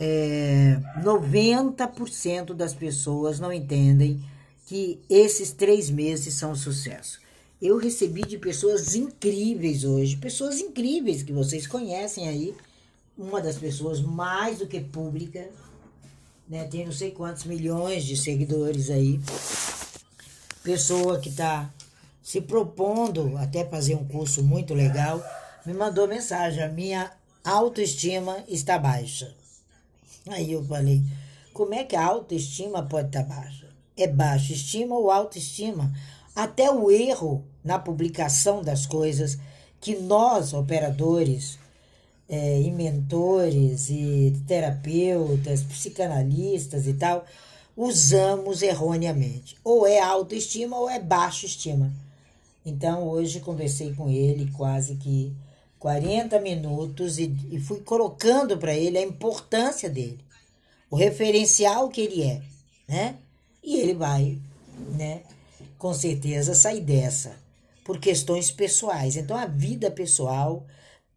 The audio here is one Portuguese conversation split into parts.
é, 90% das pessoas não entendem que esses três meses são um sucesso. Eu recebi de pessoas incríveis hoje, pessoas incríveis que vocês conhecem aí. Uma das pessoas mais do que pública, né? Tem não sei quantos milhões de seguidores aí. Pessoa que está se propondo até fazer um curso muito legal, me mandou mensagem: a minha autoestima está baixa. Aí eu falei: como é que a autoestima pode estar tá baixa? É baixa estima ou autoestima? Até o erro na publicação das coisas que nós, operadores, é, e mentores, e terapeutas, psicanalistas e tal, usamos erroneamente. Ou é autoestima ou é baixa estima. Então, hoje conversei com ele quase que 40 minutos e, e fui colocando para ele a importância dele, o referencial que ele é, né? E ele vai, né? com certeza sair dessa por questões pessoais. Então a vida pessoal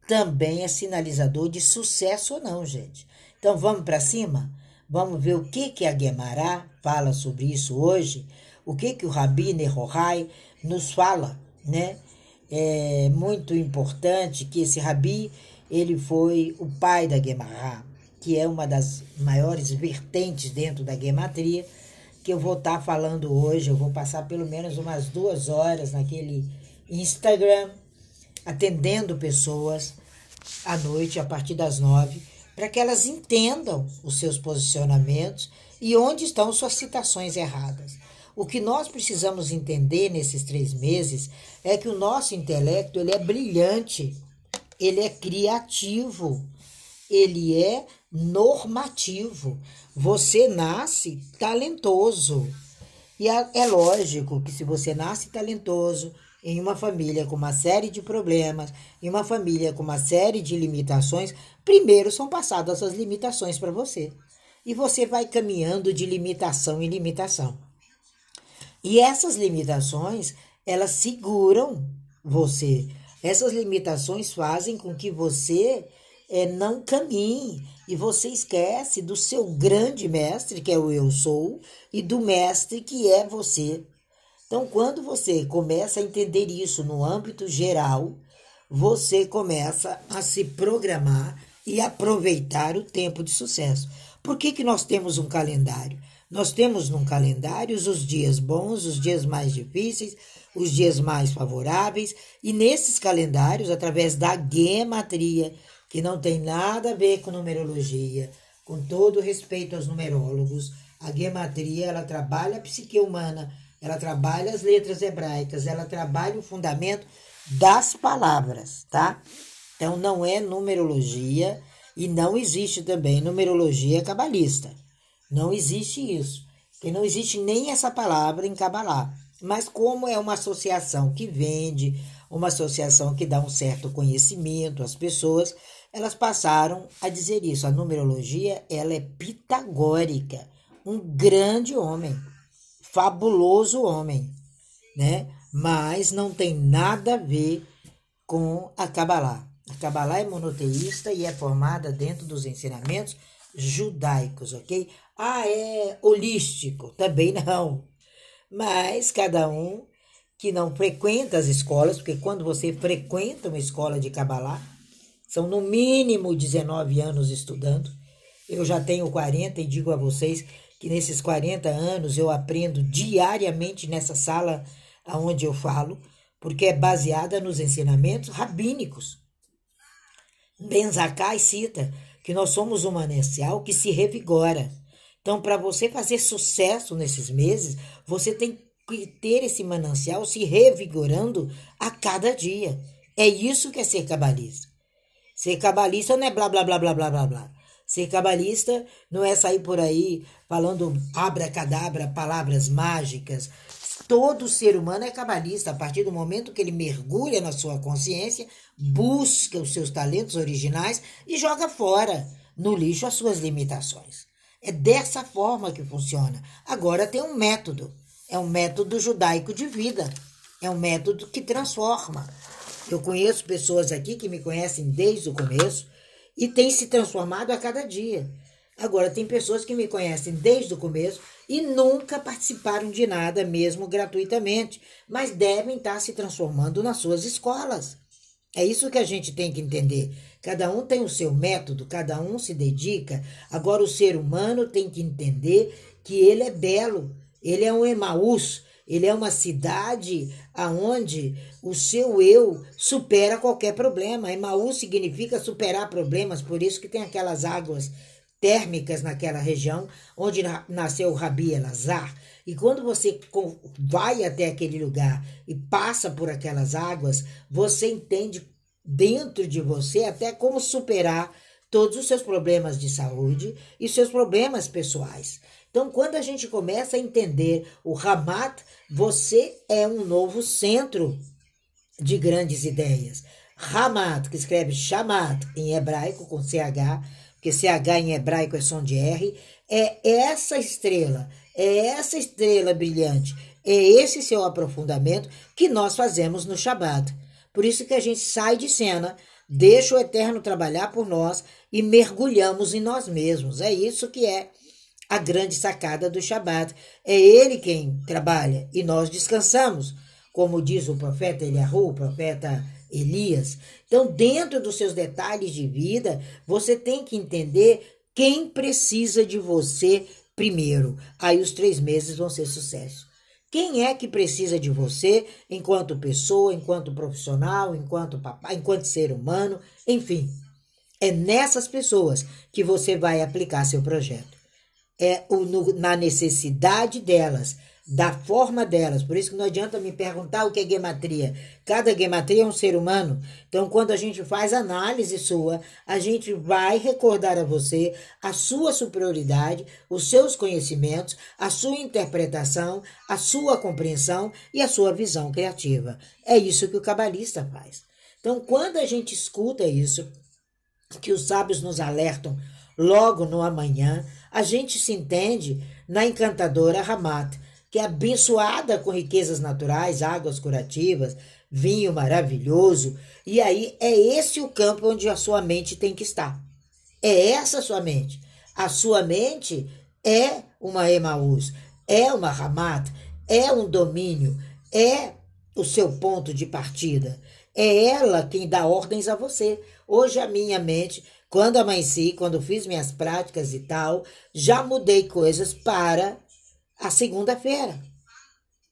também é sinalizador de sucesso ou não, gente. Então vamos para cima? Vamos ver o que que a Guemará fala sobre isso hoje, o que que o Rabi Nehorai nos fala, né? É muito importante que esse Rabi, ele foi o pai da Guemará, que é uma das maiores vertentes dentro da gematria, que eu vou estar tá falando hoje. Eu vou passar pelo menos umas duas horas naquele Instagram, atendendo pessoas à noite, a partir das nove, para que elas entendam os seus posicionamentos e onde estão suas citações erradas. O que nós precisamos entender nesses três meses é que o nosso intelecto ele é brilhante, ele é criativo, ele é normativo. Você nasce talentoso. E é lógico que se você nasce talentoso em uma família com uma série de problemas, em uma família com uma série de limitações, primeiro são passadas as limitações para você. E você vai caminhando de limitação em limitação. E essas limitações, elas seguram você. Essas limitações fazem com que você é, não caminhe e você esquece do seu grande mestre, que é o eu sou, e do mestre que é você. Então, quando você começa a entender isso no âmbito geral, você começa a se programar e aproveitar o tempo de sucesso. Por que, que nós temos um calendário? Nós temos num calendário os dias bons, os dias mais difíceis, os dias mais favoráveis, e nesses calendários, através da gematria, que não tem nada a ver com numerologia, com todo respeito aos numerólogos. A gematria, ela trabalha a psique humana, ela trabalha as letras hebraicas, ela trabalha o fundamento das palavras, tá? Então não é numerologia e não existe também numerologia cabalista. Não existe isso. Porque não existe nem essa palavra em Cabalá. Mas como é uma associação que vende, uma associação que dá um certo conhecimento às pessoas, elas passaram a dizer isso. A numerologia, ela é pitagórica, um grande homem, fabuloso homem, né? Mas não tem nada a ver com a Kabbalah. A Kabbalah é monoteísta e é formada dentro dos ensinamentos judaicos, ok? Ah, é holístico? Também não. Mas cada um que não frequenta as escolas, porque quando você frequenta uma escola de Kabbalah, são no mínimo 19 anos estudando. Eu já tenho 40 e digo a vocês que nesses 40 anos eu aprendo diariamente nessa sala aonde eu falo, porque é baseada nos ensinamentos rabínicos. Benzacai cita que nós somos um manancial que se revigora. Então, para você fazer sucesso nesses meses, você tem que ter esse manancial se revigorando a cada dia. É isso que é ser cabalista. Ser cabalista não é blá blá blá blá blá blá blá. Ser cabalista não é sair por aí falando abracadabra, palavras mágicas. Todo ser humano é cabalista a partir do momento que ele mergulha na sua consciência, busca os seus talentos originais e joga fora no lixo as suas limitações. É dessa forma que funciona. Agora tem um método. É um método judaico de vida. É um método que transforma. Eu conheço pessoas aqui que me conhecem desde o começo e têm se transformado a cada dia. Agora, tem pessoas que me conhecem desde o começo e nunca participaram de nada, mesmo gratuitamente, mas devem estar se transformando nas suas escolas. É isso que a gente tem que entender. Cada um tem o seu método, cada um se dedica. Agora, o ser humano tem que entender que ele é belo, ele é um Emaús, ele é uma cidade aonde o seu eu supera qualquer problema. Emaús significa superar problemas, por isso que tem aquelas águas térmicas naquela região onde nasceu Rabi Elazar. E quando você vai até aquele lugar e passa por aquelas águas, você entende dentro de você até como superar todos os seus problemas de saúde e seus problemas pessoais. Então, quando a gente começa a entender o Ramat, você é um novo centro de grandes ideias. Ramat, que escreve Shamat em hebraico com CH, porque CH em hebraico é som de R, é essa estrela, é essa estrela brilhante, é esse seu aprofundamento que nós fazemos no Shabat. Por isso que a gente sai de cena, deixa o Eterno trabalhar por nós e mergulhamos em nós mesmos. É isso que é a grande sacada do Shabat. É ele quem trabalha e nós descansamos, como diz o profeta Eliahu, o profeta Elias. Então, dentro dos seus detalhes de vida, você tem que entender quem precisa de você primeiro. Aí os três meses vão ser sucesso. Quem é que precisa de você enquanto pessoa, enquanto profissional, enquanto papai, enquanto ser humano, enfim. É nessas pessoas que você vai aplicar seu projeto é o, no, na necessidade delas, da forma delas. Por isso que não adianta me perguntar o que é gematria. Cada gematria é um ser humano. Então, quando a gente faz análise sua, a gente vai recordar a você a sua superioridade, os seus conhecimentos, a sua interpretação, a sua compreensão e a sua visão criativa. É isso que o cabalista faz. Então, quando a gente escuta isso, que os sábios nos alertam logo no amanhã, a gente se entende na encantadora Ramat, que é abençoada com riquezas naturais, águas curativas, vinho maravilhoso. E aí é esse o campo onde a sua mente tem que estar. É essa a sua mente. A sua mente é uma Emaús, é uma Ramat, é um domínio, é o seu ponto de partida. É ela quem dá ordens a você. Hoje a minha mente quando amanheci, quando fiz minhas práticas e tal, já mudei coisas para a segunda-feira.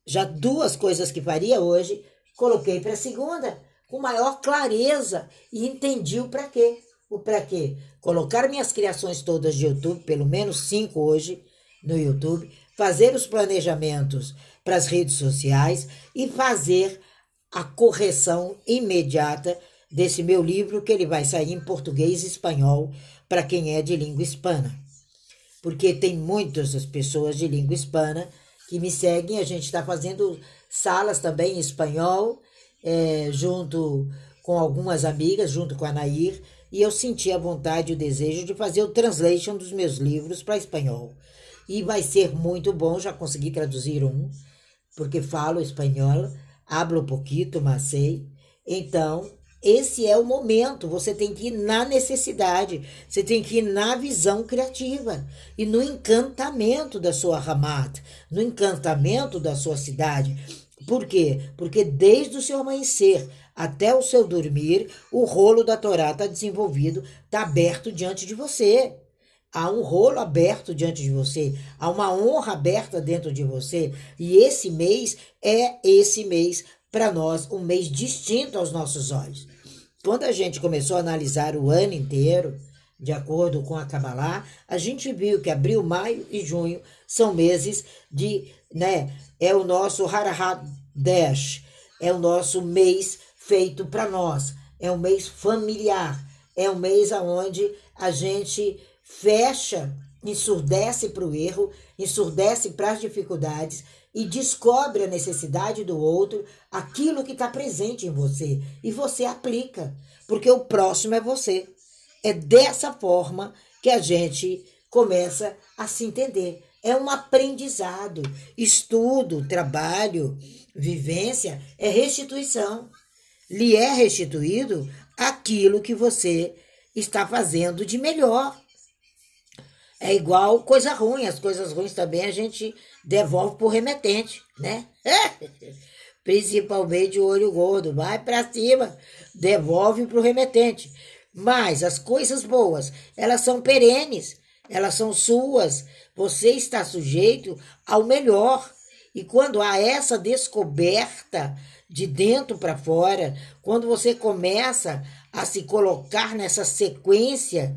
Já duas coisas que faria hoje, coloquei para segunda, com maior clareza e entendi o para quê. O para quê? Colocar minhas criações todas de YouTube, pelo menos cinco hoje no YouTube, fazer os planejamentos para as redes sociais e fazer a correção imediata desse meu livro, que ele vai sair em português e espanhol para quem é de língua hispana. Porque tem muitas pessoas de língua hispana que me seguem. A gente está fazendo salas também em espanhol, é, junto com algumas amigas, junto com a Nair, e eu senti a vontade e o desejo de fazer o translation dos meus livros para espanhol. E vai ser muito bom, já consegui traduzir um, porque falo espanhol, hablo pouquito, mas sei. Então, esse é o momento. Você tem que ir na necessidade, você tem que ir na visão criativa e no encantamento da sua Ramat, no encantamento da sua cidade. Por quê? Porque desde o seu amanhecer até o seu dormir, o rolo da Torá está desenvolvido, está aberto diante de você. Há um rolo aberto diante de você, há uma honra aberta dentro de você, e esse mês é esse mês para nós um mês distinto aos nossos olhos. Quando a gente começou a analisar o ano inteiro, de acordo com a Kabbalah, a gente viu que abril, maio e junho são meses de, né, é o nosso Harahat Dash, é o nosso mês feito para nós, é um mês familiar, é um mês aonde a gente fecha, ensurdece para o erro, ensurdece para as dificuldades e descobre a necessidade do outro, aquilo que está presente em você, e você aplica, porque o próximo é você. É dessa forma que a gente começa a se entender. É um aprendizado. Estudo, trabalho, vivência é restituição. Lhe é restituído aquilo que você está fazendo de melhor. É igual coisa ruim, as coisas ruins também a gente devolve pro remetente, né? Principalmente o olho gordo, vai para cima, devolve pro remetente. Mas as coisas boas, elas são perenes, elas são suas. Você está sujeito ao melhor. E quando há essa descoberta de dentro para fora, quando você começa a se colocar nessa sequência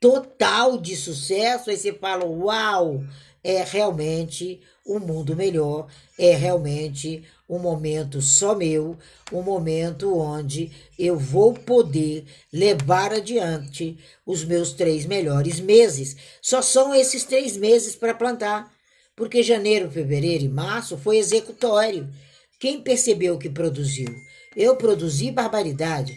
total de sucesso, aí você fala: Uau, é realmente um mundo melhor, é realmente um momento só meu, um momento onde eu vou poder levar adiante os meus três melhores meses. Só são esses três meses para plantar, porque janeiro, fevereiro e março foi executório. Quem percebeu que produziu? Eu produzi barbaridade,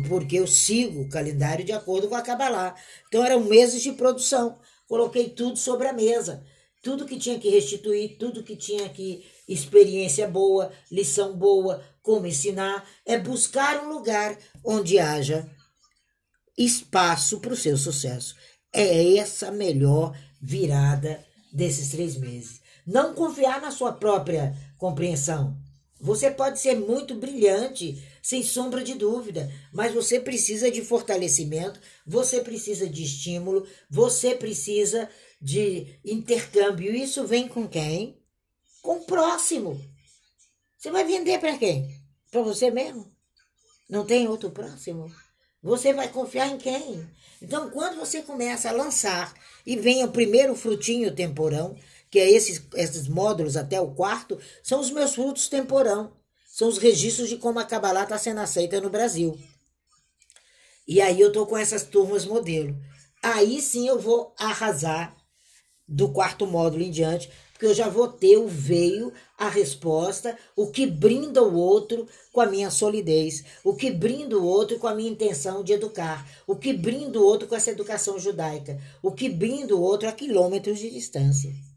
porque eu sigo o calendário de acordo com a Kabbalah. Então eram meses de produção. Coloquei tudo sobre a mesa. Tudo que tinha que restituir, tudo que tinha que experiência boa, lição boa, como ensinar, é buscar um lugar onde haja espaço para o seu sucesso. É essa a melhor virada desses três meses. Não confiar na sua própria compreensão. Você pode ser muito brilhante, sem sombra de dúvida, mas você precisa de fortalecimento, você precisa de estímulo, você precisa de intercâmbio. Isso vem com quem? com o próximo. Você vai vender para quem? Para você mesmo? Não tem outro próximo? Você vai confiar em quem? Então, quando você começa a lançar e vem o primeiro frutinho temporão, que é esses, esses módulos até o quarto, são os meus frutos temporão. São os registros de como a Kabbalah está sendo aceita no Brasil. E aí eu tô com essas turmas modelo. Aí sim eu vou arrasar do quarto módulo em diante, porque eu já vou ter o veio, a resposta, o que brinda o outro com a minha solidez, o que brinda o outro com a minha intenção de educar, o que brinda o outro com essa educação judaica, o que brinda o outro a quilômetros de distância.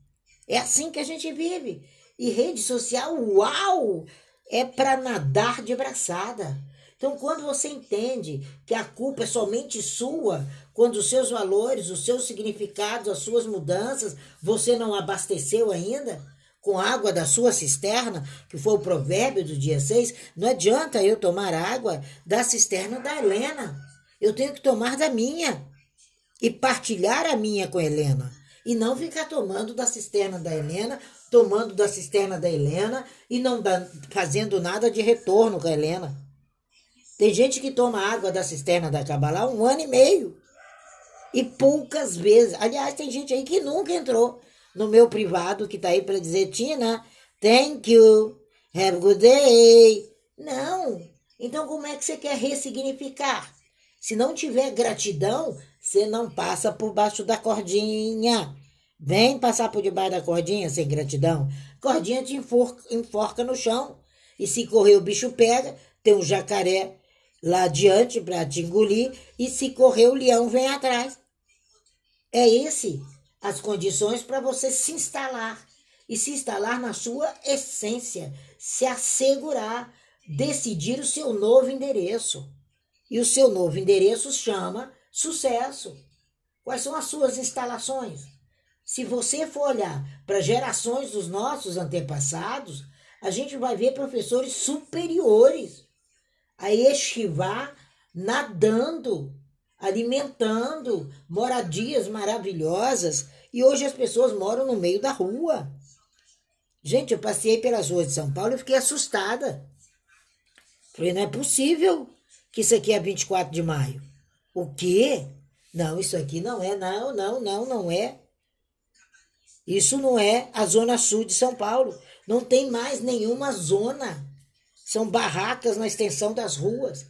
É assim que a gente vive. E rede social, uau! É para nadar de braçada. Então, quando você entende que a culpa é somente sua, quando os seus valores, os seus significados, as suas mudanças, você não abasteceu ainda com água da sua cisterna, que foi o provérbio do dia 6, não adianta eu tomar água da cisterna da Helena. Eu tenho que tomar da minha e partilhar a minha com a Helena. E não ficar tomando da cisterna da Helena, tomando da cisterna da Helena e não fazendo nada de retorno com a Helena. Tem gente que toma água da cisterna da Cabalá um ano e meio. E poucas vezes. Aliás, tem gente aí que nunca entrou no meu privado, que tá aí para dizer, Tina, thank you, have a good day. Não. Então, como é que você quer ressignificar? Se não tiver gratidão, você não passa por baixo da cordinha. Vem passar por debaixo da cordinha sem gratidão. Cordinha te enforca, enforca no chão. E se correr, o bicho pega. Tem um jacaré lá adiante para te engolir e se correr o leão vem atrás. É esse as condições para você se instalar e se instalar na sua essência, se assegurar, decidir o seu novo endereço. E o seu novo endereço chama sucesso. Quais são as suas instalações? Se você for olhar para gerações dos nossos antepassados, a gente vai ver professores superiores a estivar nadando, alimentando, moradias maravilhosas. E hoje as pessoas moram no meio da rua. Gente, eu passei pelas ruas de São Paulo e fiquei assustada. Falei, não é possível que isso aqui é 24 de maio. O quê? Não, isso aqui não é, não, não, não, não é. Isso não é a zona sul de São Paulo. Não tem mais nenhuma zona são barracas na extensão das ruas.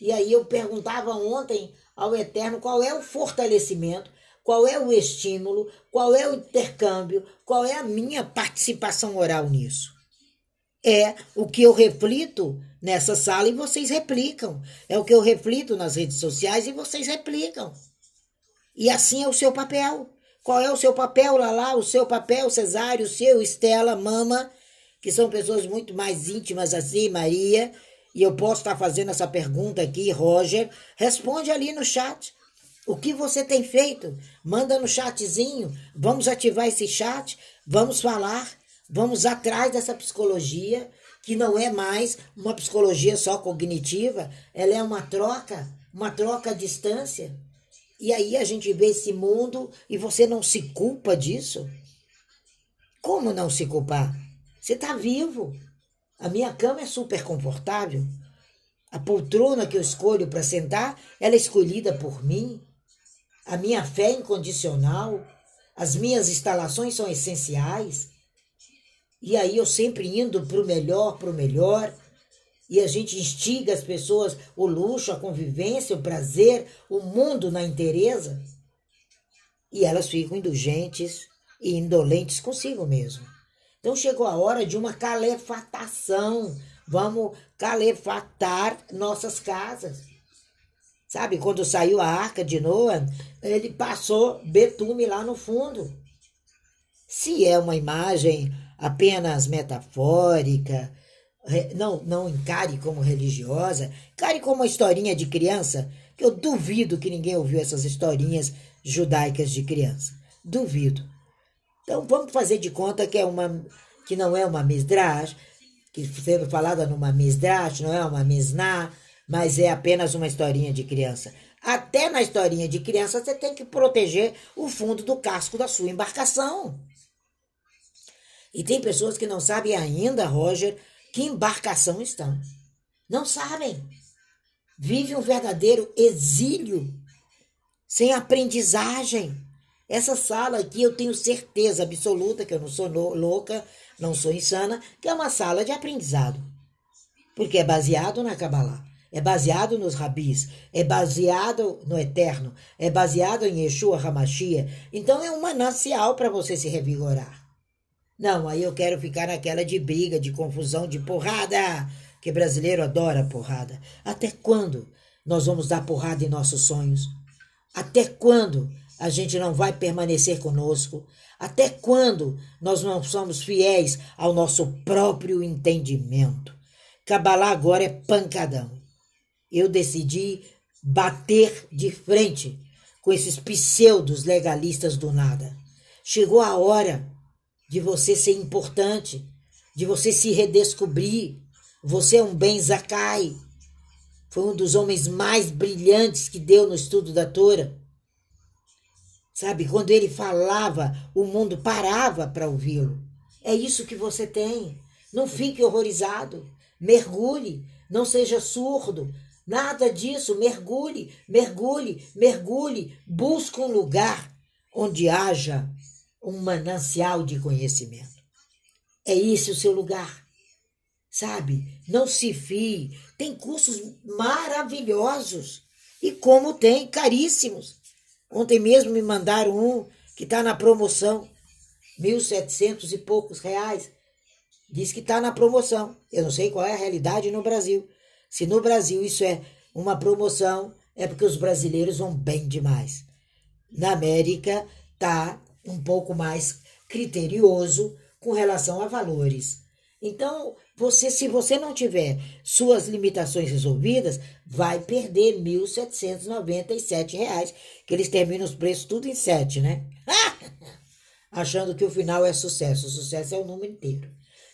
E aí eu perguntava ontem ao Eterno qual é o fortalecimento, qual é o estímulo, qual é o intercâmbio, qual é a minha participação oral nisso. É o que eu reflito nessa sala e vocês replicam. É o que eu reflito nas redes sociais e vocês replicam. E assim é o seu papel. Qual é o seu papel, Lala? O seu papel, Cesário, o seu, Estela, Mama, que são pessoas muito mais íntimas assim, Maria, e eu posso estar fazendo essa pergunta aqui, Roger, responde ali no chat. O que você tem feito? Manda no chatzinho. Vamos ativar esse chat. Vamos falar. Vamos atrás dessa psicologia, que não é mais uma psicologia só cognitiva. Ela é uma troca, uma troca à distância. E aí a gente vê esse mundo e você não se culpa disso? Como não se culpar? Você está vivo. A minha cama é super confortável. A poltrona que eu escolho para sentar, ela é escolhida por mim a minha fé é incondicional, as minhas instalações são essenciais. E aí eu sempre indo para o melhor, para o melhor. E a gente instiga as pessoas o luxo, a convivência, o prazer, o mundo na inteireza. E elas ficam indulgentes e indolentes consigo mesmo. Então chegou a hora de uma calefatação. Vamos calefatar nossas casas. Sabe, quando saiu a arca de Noé, ele passou betume lá no fundo. Se é uma imagem apenas metafórica, não, não encare como religiosa, encare como uma historinha de criança, que eu duvido que ninguém ouviu essas historinhas judaicas de criança. Duvido. Então vamos fazer de conta que é uma que não é uma misdrash, que sendo falada numa misdrash, não é uma misná, mas é apenas uma historinha de criança. Até na historinha de criança você tem que proteger o fundo do casco da sua embarcação. E tem pessoas que não sabem ainda, Roger, que embarcação estão. Não sabem. Vive um verdadeiro exílio, sem aprendizagem. Essa sala aqui eu tenho certeza absoluta que eu não sou louca, não sou insana, que é uma sala de aprendizado. Porque é baseado na Kabbalah é baseado nos rabis, é baseado no eterno, é baseado em Yeshua Hamashia. Então é um manancial para você se revigorar. Não, aí eu quero ficar naquela de briga, de confusão, de porrada, que brasileiro adora porrada. Até quando nós vamos dar porrada em nossos sonhos? Até quando a gente não vai permanecer conosco? Até quando nós não somos fiéis ao nosso próprio entendimento? Cabalá agora é pancadão eu decidi bater de frente com esses pseudos legalistas do nada. Chegou a hora de você ser importante, de você se redescobrir. Você é um Ben Zakai. Foi um dos homens mais brilhantes que deu no estudo da Torá. Sabe, quando ele falava, o mundo parava para ouvi-lo. É isso que você tem. Não fique horrorizado. Mergulhe. Não seja surdo. Nada disso. Mergulhe, mergulhe, mergulhe. Busque um lugar onde haja um manancial de conhecimento. É esse o seu lugar. Sabe? Não se fie. Tem cursos maravilhosos. E como tem, caríssimos. Ontem mesmo me mandaram um que está na promoção. Mil setecentos e poucos reais. Diz que está na promoção. Eu não sei qual é a realidade no Brasil. Se no Brasil isso é uma promoção, é porque os brasileiros vão bem demais. Na América tá um pouco mais criterioso com relação a valores. Então, você, se você não tiver suas limitações resolvidas, vai perder R$ 1.797, que eles terminam os preços tudo em 7, né? Achando que o final é sucesso. O sucesso é o número inteiro.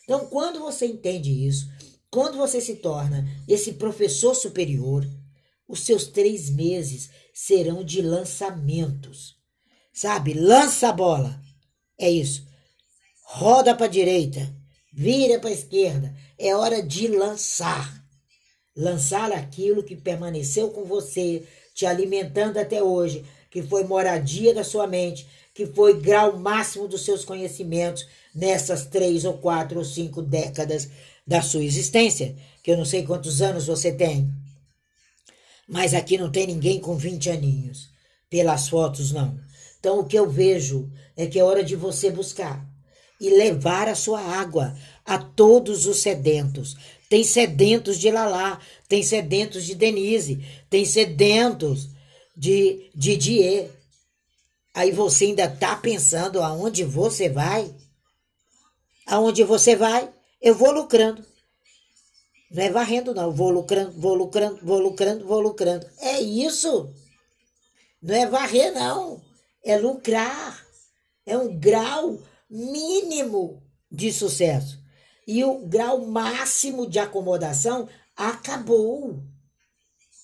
Então, quando você entende isso, quando você se torna esse professor superior, os seus três meses serão de lançamentos. Sabe? Lança a bola. É isso. Roda para direita, vira para esquerda. É hora de lançar. Lançar aquilo que permaneceu com você, te alimentando até hoje, que foi moradia da sua mente, que foi grau máximo dos seus conhecimentos nessas três ou quatro ou cinco décadas da sua existência, que eu não sei quantos anos você tem. Mas aqui não tem ninguém com 20 aninhos, pelas fotos não. Então o que eu vejo é que é hora de você buscar e levar a sua água a todos os sedentos. Tem sedentos de Lalá, tem sedentos de Denise, tem sedentos de Didier. Aí você ainda está pensando aonde você vai? Aonde você vai? eu vou lucrando. Não é varrendo, não. Vou lucrando, vou lucrando, vou lucrando, vou lucrando. É isso. Não é varrer, não. É lucrar. É um grau mínimo de sucesso. E o grau máximo de acomodação acabou.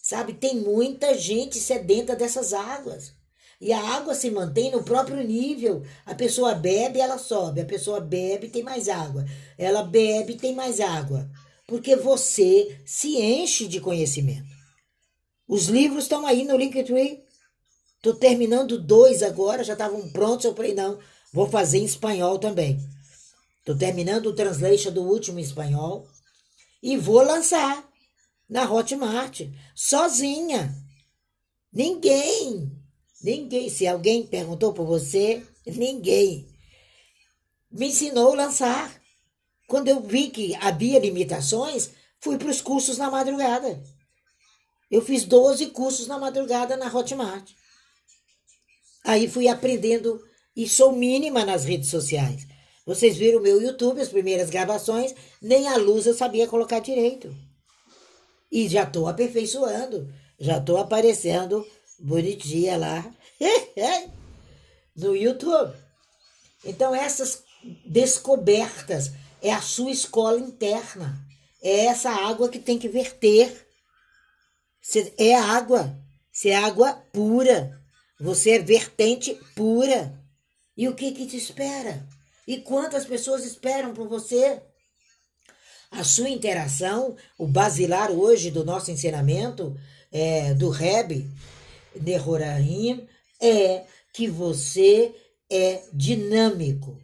Sabe, tem muita gente sedenta dessas águas. E a água se mantém no próprio nível. A pessoa bebe, ela sobe. A pessoa bebe, tem mais água. Ela bebe, tem mais água. Porque você se enche de conhecimento. Os livros estão aí no Linktree. Estou terminando dois agora, já estavam prontos. Eu falei, não, vou fazer em espanhol também. Estou terminando o translation do último em espanhol. E vou lançar na Hotmart, sozinha. Ninguém Ninguém, se alguém perguntou por você, ninguém me ensinou a lançar. Quando eu vi que havia limitações, fui para os cursos na madrugada. Eu fiz 12 cursos na madrugada na Hotmart. Aí fui aprendendo e sou mínima nas redes sociais. Vocês viram o meu YouTube, as primeiras gravações, nem a luz eu sabia colocar direito. E já estou aperfeiçoando, já estou aparecendo bonitinha lá no YouTube. Então, essas descobertas é a sua escola interna. É essa água que tem que verter. É água. Você é água pura. Você é vertente pura. E o que que te espera? E quantas pessoas esperam por você? A sua interação, o basilar hoje do nosso ensinamento é, do Reb, Nehoraim é que você é dinâmico.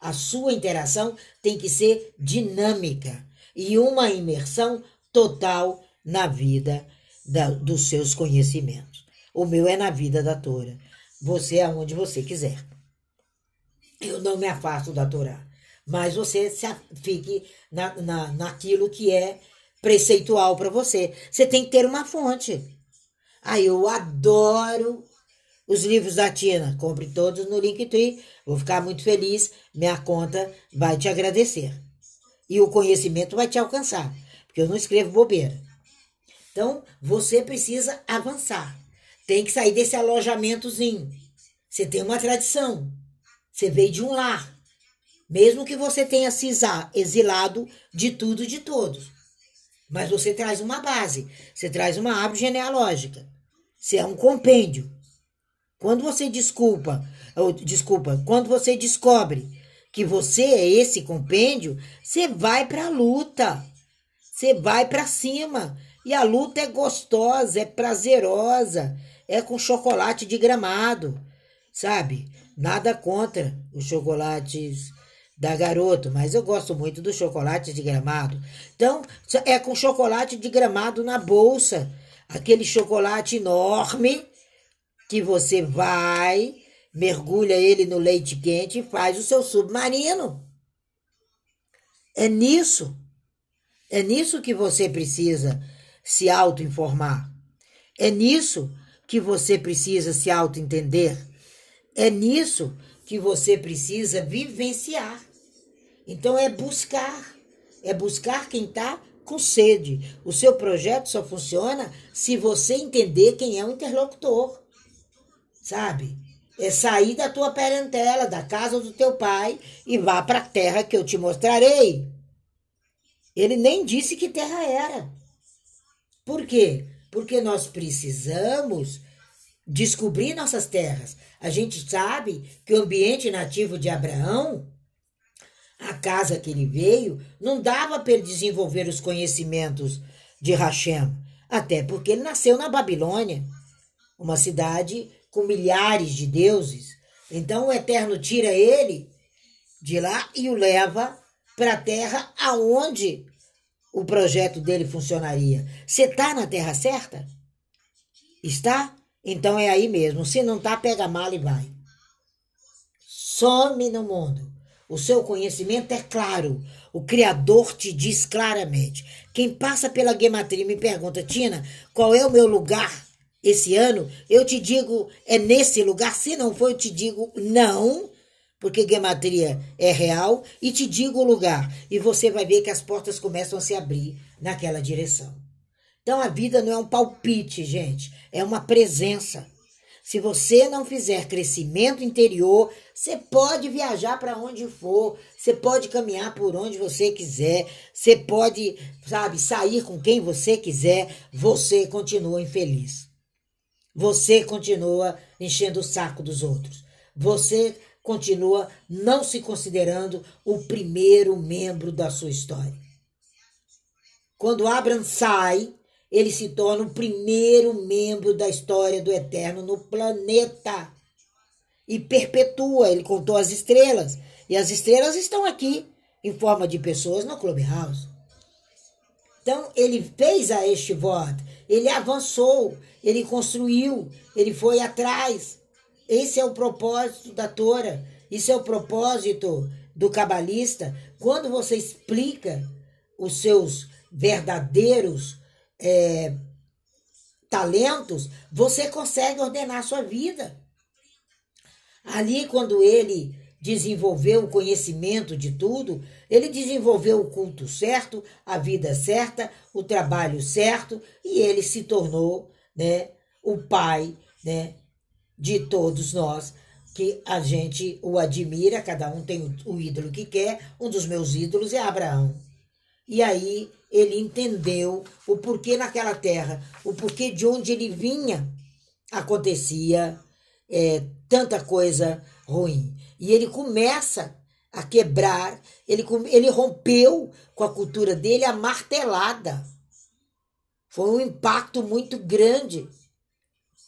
A sua interação tem que ser dinâmica e uma imersão total na vida da, dos seus conhecimentos. O meu é na vida da Torá. Você é onde você quiser. Eu não me afasto da Torá, mas você se, fique na, na, naquilo que é preceitual para você. Você tem que ter uma fonte. Ah, eu adoro os livros da Tina. Compre todos no Linktree. Vou ficar muito feliz. Minha conta vai te agradecer. E o conhecimento vai te alcançar. Porque eu não escrevo bobeira. Então, você precisa avançar. Tem que sair desse alojamentozinho. Você tem uma tradição. Você veio de um lar. Mesmo que você tenha se exilado de tudo e de todos. Mas você traz uma base. Você traz uma árvore genealógica. Você é um compêndio. Quando você desculpa, ou desculpa, quando você descobre que você é esse compêndio, você vai para a luta. Você vai para cima. E a luta é gostosa, é prazerosa, é com chocolate de gramado, sabe? Nada contra os chocolates da Garoto, mas eu gosto muito do chocolate de gramado. Então, é com chocolate de gramado na bolsa aquele chocolate enorme que você vai, mergulha ele no leite quente e faz o seu submarino. É nisso. É nisso que você precisa se auto-informar. É nisso que você precisa se auto-entender. É nisso que você precisa vivenciar. Então é buscar. É buscar quem está com sede. O seu projeto só funciona se você entender quem é o interlocutor. Sabe? É sair da tua parentela, da casa do teu pai e vá para a terra que eu te mostrarei. Ele nem disse que terra era. Por quê? Porque nós precisamos descobrir nossas terras. A gente sabe que o ambiente nativo de Abraão a casa que ele veio, não dava para ele desenvolver os conhecimentos de Hashem, até porque ele nasceu na Babilônia, uma cidade com milhares de deuses. Então o Eterno tira ele de lá e o leva para a terra aonde o projeto dele funcionaria. Você está na terra certa? Está? Então é aí mesmo. Se não tá, pega a mala e vai. Some no mundo. O seu conhecimento é claro. O Criador te diz claramente. Quem passa pela gematria me pergunta, Tina, qual é o meu lugar esse ano? Eu te digo, é nesse lugar. Se não for, eu te digo não, porque gematria é real, e te digo o lugar. E você vai ver que as portas começam a se abrir naquela direção. Então a vida não é um palpite, gente, é uma presença. Se você não fizer crescimento interior, você pode viajar para onde for, você pode caminhar por onde você quiser, você pode, sabe, sair com quem você quiser, você continua infeliz. Você continua enchendo o saco dos outros. Você continua não se considerando o primeiro membro da sua história. Quando Abraham sai, ele se torna o primeiro membro da história do Eterno no planeta. E perpetua, ele contou as estrelas. E as estrelas estão aqui, em forma de pessoas, no Clubhouse. Então, ele fez a este voto, ele avançou, ele construiu, ele foi atrás. Esse é o propósito da Torá, isso é o propósito do cabalista. Quando você explica os seus verdadeiros é, talentos, você consegue ordenar a sua vida. Ali, quando ele desenvolveu o conhecimento de tudo, ele desenvolveu o culto certo, a vida certa, o trabalho certo, e ele se tornou né, o pai né, de todos nós, que a gente o admira, cada um tem o ídolo que quer, um dos meus ídolos é Abraão. E aí ele entendeu o porquê naquela terra, o porquê de onde ele vinha, acontecia é, tanta coisa ruim. E ele começa a quebrar, ele, ele rompeu com a cultura dele a martelada. Foi um impacto muito grande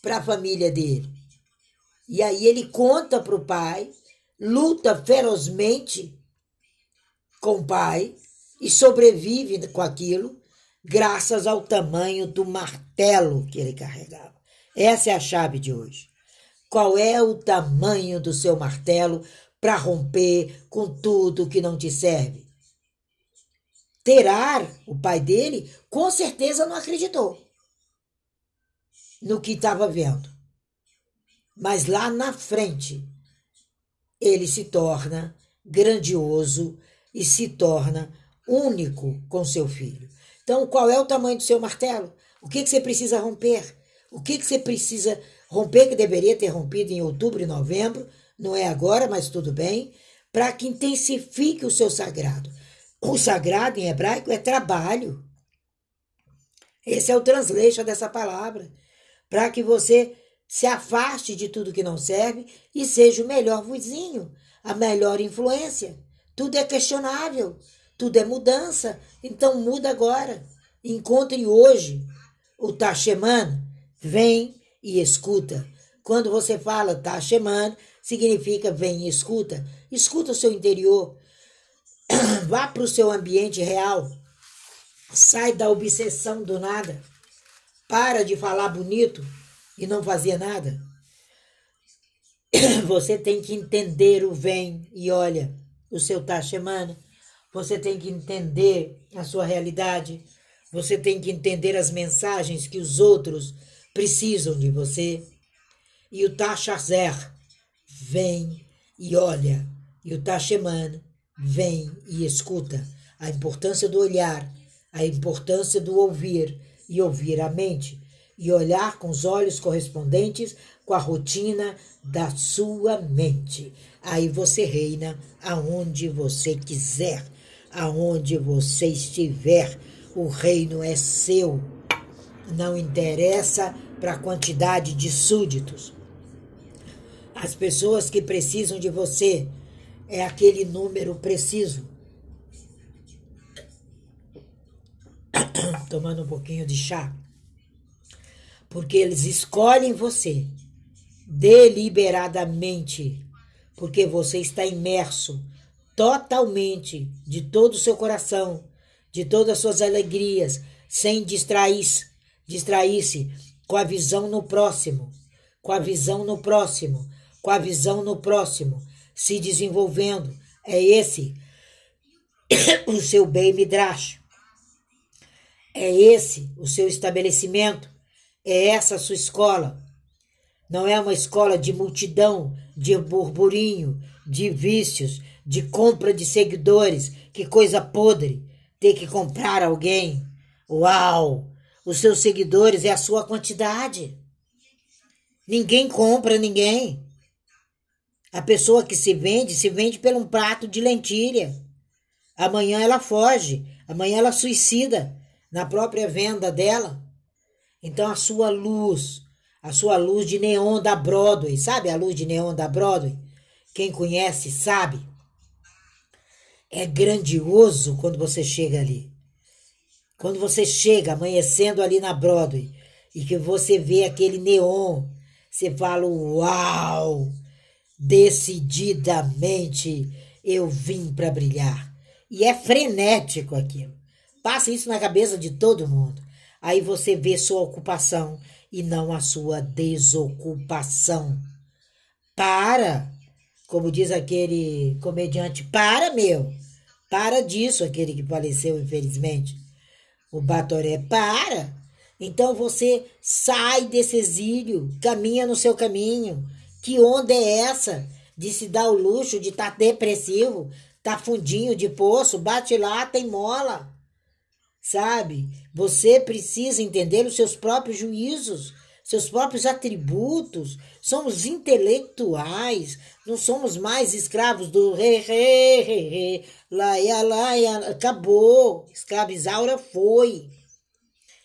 para a família dele. E aí ele conta para o pai, luta ferozmente com o pai, e sobrevive com aquilo graças ao tamanho do martelo que ele carregava. Essa é a chave de hoje. Qual é o tamanho do seu martelo para romper com tudo que não te serve? Terar, o pai dele, com certeza não acreditou no que estava vendo. Mas lá na frente, ele se torna grandioso e se torna único com seu filho. Então, qual é o tamanho do seu martelo? O que, que você precisa romper? O que, que você precisa romper, que deveria ter rompido em outubro e novembro, não é agora, mas tudo bem, para que intensifique o seu sagrado. O sagrado em hebraico é trabalho. Esse é o translation dessa palavra. Para que você se afaste de tudo que não serve e seja o melhor vizinho, a melhor influência. Tudo é questionável. Tudo é mudança, então muda agora. Encontre hoje o Tasheman, vem e escuta. Quando você fala Tasheman, significa vem e escuta. Escuta o seu interior. Vá para o seu ambiente real. Sai da obsessão do nada. Para de falar bonito e não fazer nada. Você tem que entender o vem e olha o seu Tasheman você tem que entender a sua realidade. Você tem que entender as mensagens que os outros precisam de você. E o Tashazer vem e olha. E o Tasheman vem e escuta. A importância do olhar, a importância do ouvir e ouvir a mente. E olhar com os olhos correspondentes com a rotina da sua mente. Aí você reina aonde você quiser aonde você estiver, o reino é seu. Não interessa para a quantidade de súditos. As pessoas que precisam de você é aquele número preciso. Tomando um pouquinho de chá. Porque eles escolhem você deliberadamente, porque você está imerso totalmente de todo o seu coração, de todas as suas alegrias, sem distrair-se distrair com a visão no próximo, com a visão no próximo, com a visão no próximo, se desenvolvendo. É esse o seu bem midrash. É esse o seu estabelecimento. É essa a sua escola. Não é uma escola de multidão, de burburinho, de vícios, de compra de seguidores. Que coisa podre ter que comprar alguém. Uau! Os seus seguidores é a sua quantidade. Ninguém compra ninguém. A pessoa que se vende, se vende por um prato de lentilha. Amanhã ela foge, amanhã ela suicida na própria venda dela. Então a sua luz, a sua luz de neon da Broadway, sabe a luz de neon da Broadway? Quem conhece sabe. É grandioso quando você chega ali. Quando você chega amanhecendo ali na Broadway e que você vê aquele neon, você fala: Uau! Decididamente eu vim para brilhar. E é frenético aquilo. Passa isso na cabeça de todo mundo. Aí você vê sua ocupação e não a sua desocupação. Para! Como diz aquele comediante, para, meu! Para disso, aquele que faleceu, infelizmente. O Batoré, para! Então você sai desse exílio, caminha no seu caminho. Que onda é essa de se dar o luxo de estar tá depressivo, tá fundinho de poço, bate lá, tem mola. Sabe? Você precisa entender os seus próprios juízos, seus próprios atributos. Somos intelectuais, não somos mais escravos do re, re, re, re, laia, laia. Acabou. Escravizaura foi.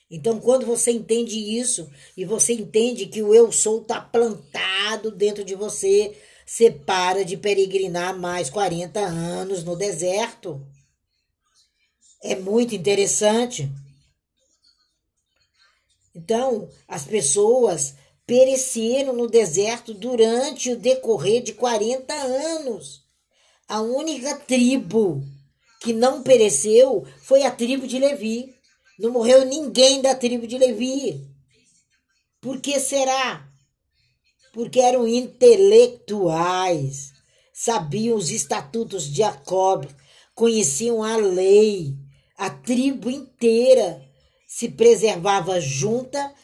Então, quando você entende isso e você entende que o eu sou está plantado dentro de você, você para de peregrinar mais 40 anos no deserto. É muito interessante. Então, as pessoas pereceram no deserto durante o decorrer de 40 anos. A única tribo que não pereceu foi a tribo de Levi. Não morreu ninguém da tribo de Levi. Por que será? Porque eram intelectuais, sabiam os estatutos de Jacob, conheciam a lei, a tribo inteira se preservava junta,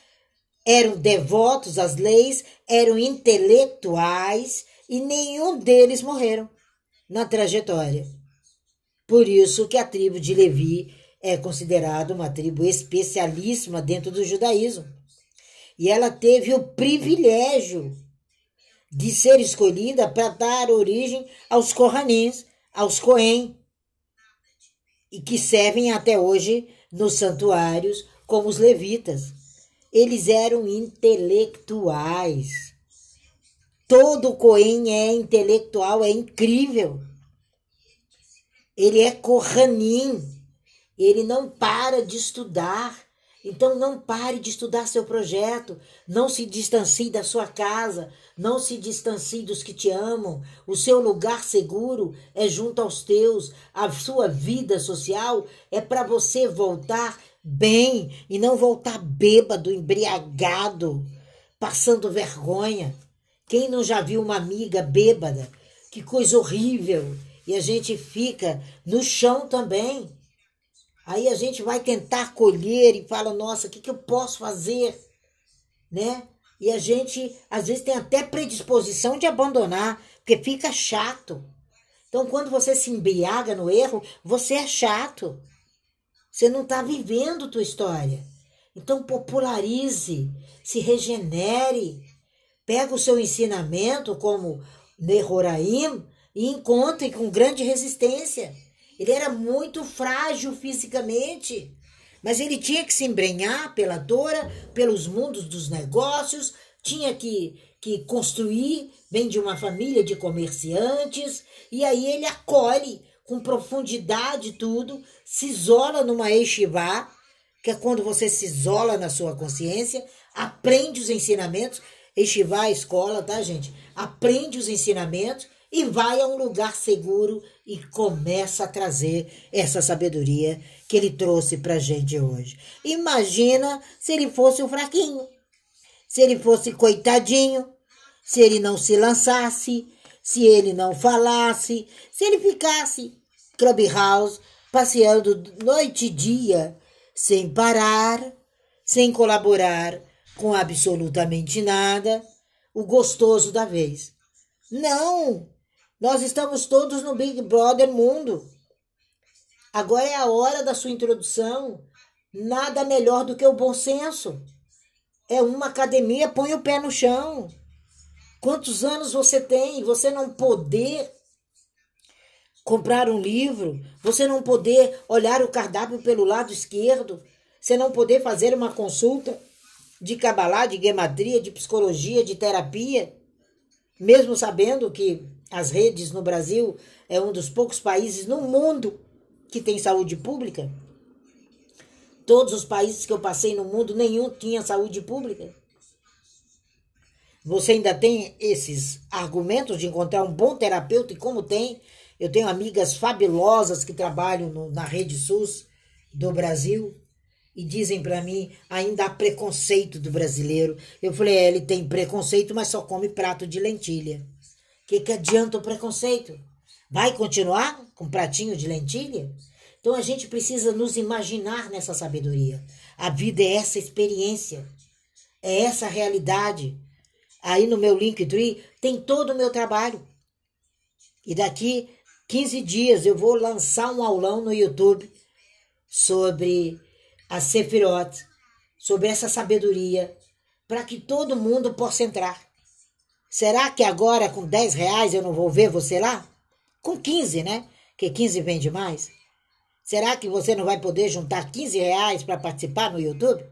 eram devotos às leis, eram intelectuais e nenhum deles morreram na trajetória. Por isso que a tribo de Levi é considerada uma tribo especialíssima dentro do judaísmo. E ela teve o privilégio de ser escolhida para dar origem aos Kohanins, aos Cohen, e que servem até hoje nos santuários como os levitas. Eles eram intelectuais. Todo Cohen é intelectual, é incrível. Ele é Kohanim. Ele não para de estudar. Então não pare de estudar seu projeto, não se distancie da sua casa, não se distancie dos que te amam. O seu lugar seguro é junto aos teus. A sua vida social é para você voltar bem e não voltar bêbado, embriagado, passando vergonha. Quem não já viu uma amiga bêbada? Que coisa horrível! E a gente fica no chão também Aí a gente vai tentar colher e fala, nossa, o que, que eu posso fazer? Né? E a gente, às vezes, tem até predisposição de abandonar, porque fica chato. Então, quando você se embriaga no erro, você é chato. Você não está vivendo tua história. Então, popularize, se regenere. Pega o seu ensinamento como Nehoraim e encontre com grande resistência. Ele era muito frágil fisicamente, mas ele tinha que se embrenhar pela Dora, pelos mundos dos negócios, tinha que, que construir, vem de uma família de comerciantes, e aí ele acolhe com profundidade tudo, se isola numa yeshiva, que é quando você se isola na sua consciência, aprende os ensinamentos, yeshiva é escola, tá, gente? Aprende os ensinamentos e vai a um lugar seguro e começa a trazer essa sabedoria que ele trouxe para a gente hoje. Imagina se ele fosse o fraquinho, se ele fosse coitadinho, se ele não se lançasse, se ele não falasse, se ele ficasse clubhouse passeando noite e dia sem parar, sem colaborar com absolutamente nada, o gostoso da vez. Não! Nós estamos todos no Big Brother mundo. Agora é a hora da sua introdução. Nada melhor do que o bom senso. É uma academia, põe o pé no chão. Quantos anos você tem? Você não poder comprar um livro, você não poder olhar o cardápio pelo lado esquerdo, você não poder fazer uma consulta de cabalá, de gematria, de psicologia, de terapia, mesmo sabendo que as redes no Brasil é um dos poucos países no mundo que tem saúde pública. Todos os países que eu passei no mundo, nenhum tinha saúde pública. Você ainda tem esses argumentos de encontrar um bom terapeuta, e como tem, eu tenho amigas fabulosas que trabalham no, na rede SUS do Brasil e dizem para mim ainda há preconceito do brasileiro. Eu falei, é, ele tem preconceito, mas só come prato de lentilha. Que, que adianta o preconceito? Vai continuar com pratinho de lentilha? Então a gente precisa nos imaginar nessa sabedoria. A vida é essa experiência, é essa realidade. Aí no meu Linktree tem todo o meu trabalho. E daqui 15 dias eu vou lançar um aulão no YouTube sobre a Sefirot, sobre essa sabedoria, para que todo mundo possa entrar. Será que agora com 10 reais eu não vou ver você lá? Com 15, né? Que 15 vende mais. Será que você não vai poder juntar 15 reais para participar no YouTube?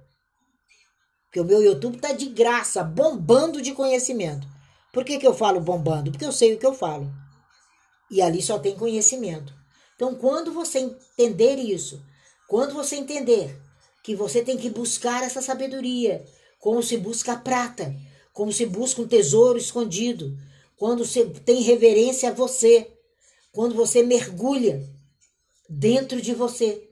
Porque o meu YouTube tá de graça, bombando de conhecimento. Por que, que eu falo bombando? Porque eu sei o que eu falo. E ali só tem conhecimento. Então, quando você entender isso, quando você entender que você tem que buscar essa sabedoria, como se busca a prata, como se busca um tesouro escondido, quando você tem reverência a você, quando você mergulha dentro de você.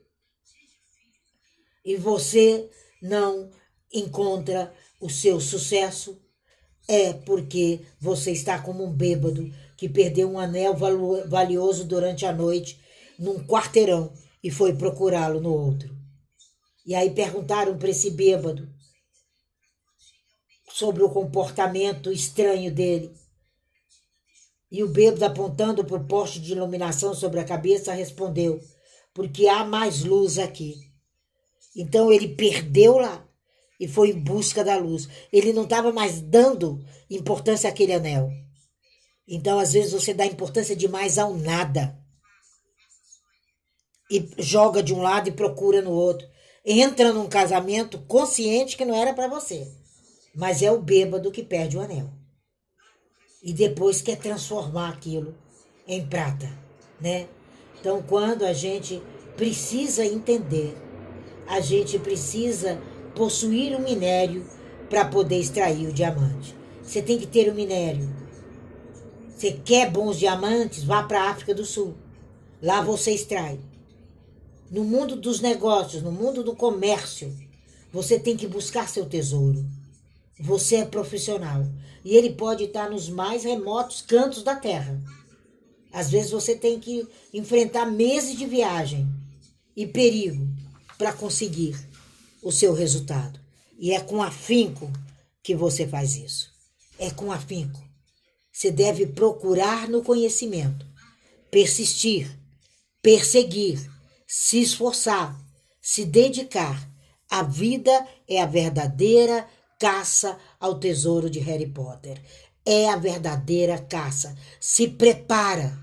E você não encontra o seu sucesso, é porque você está como um bêbado que perdeu um anel valioso durante a noite num quarteirão e foi procurá-lo no outro. E aí perguntaram para esse bêbado sobre o comportamento estranho dele. E o bêbado, apontando para o poste de iluminação sobre a cabeça, respondeu: Porque há mais luz aqui. Então ele perdeu lá e foi em busca da luz. Ele não estava mais dando importância àquele anel. Então, às vezes, você dá importância demais ao nada. E joga de um lado e procura no outro entra num casamento consciente que não era para você, mas é o bêbado que perde o anel. E depois quer transformar aquilo em prata, né? Então, quando a gente precisa entender, a gente precisa possuir o um minério para poder extrair o diamante. Você tem que ter o um minério. Você quer bons diamantes? Vá para a África do Sul. Lá você extrai no mundo dos negócios, no mundo do comércio, você tem que buscar seu tesouro. Você é profissional e ele pode estar nos mais remotos cantos da terra. Às vezes você tem que enfrentar meses de viagem e perigo para conseguir o seu resultado. E é com afinco que você faz isso. É com afinco. Você deve procurar no conhecimento, persistir, perseguir se esforçar, se dedicar. A vida é a verdadeira caça ao tesouro de Harry Potter. É a verdadeira caça. Se prepara.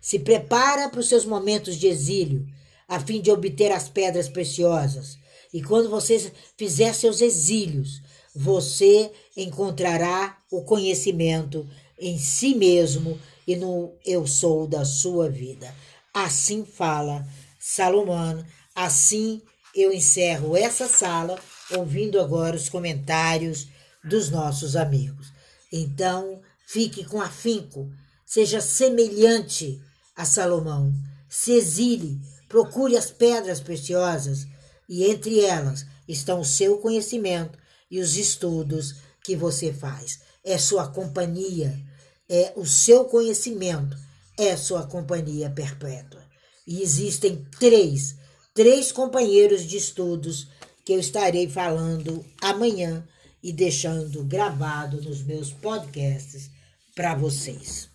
Se prepara para os seus momentos de exílio, a fim de obter as pedras preciosas. E quando você fizer seus exílios, você encontrará o conhecimento em si mesmo e no eu sou da sua vida. Assim fala Salomão. Assim eu encerro essa sala, ouvindo agora os comentários dos nossos amigos. Então, fique com afinco, seja semelhante a Salomão, se exile, procure as pedras preciosas, e entre elas estão o seu conhecimento e os estudos que você faz. É sua companhia, é o seu conhecimento, é sua companhia perpétua. E existem três, três companheiros de estudos que eu estarei falando amanhã e deixando gravado nos meus podcasts para vocês.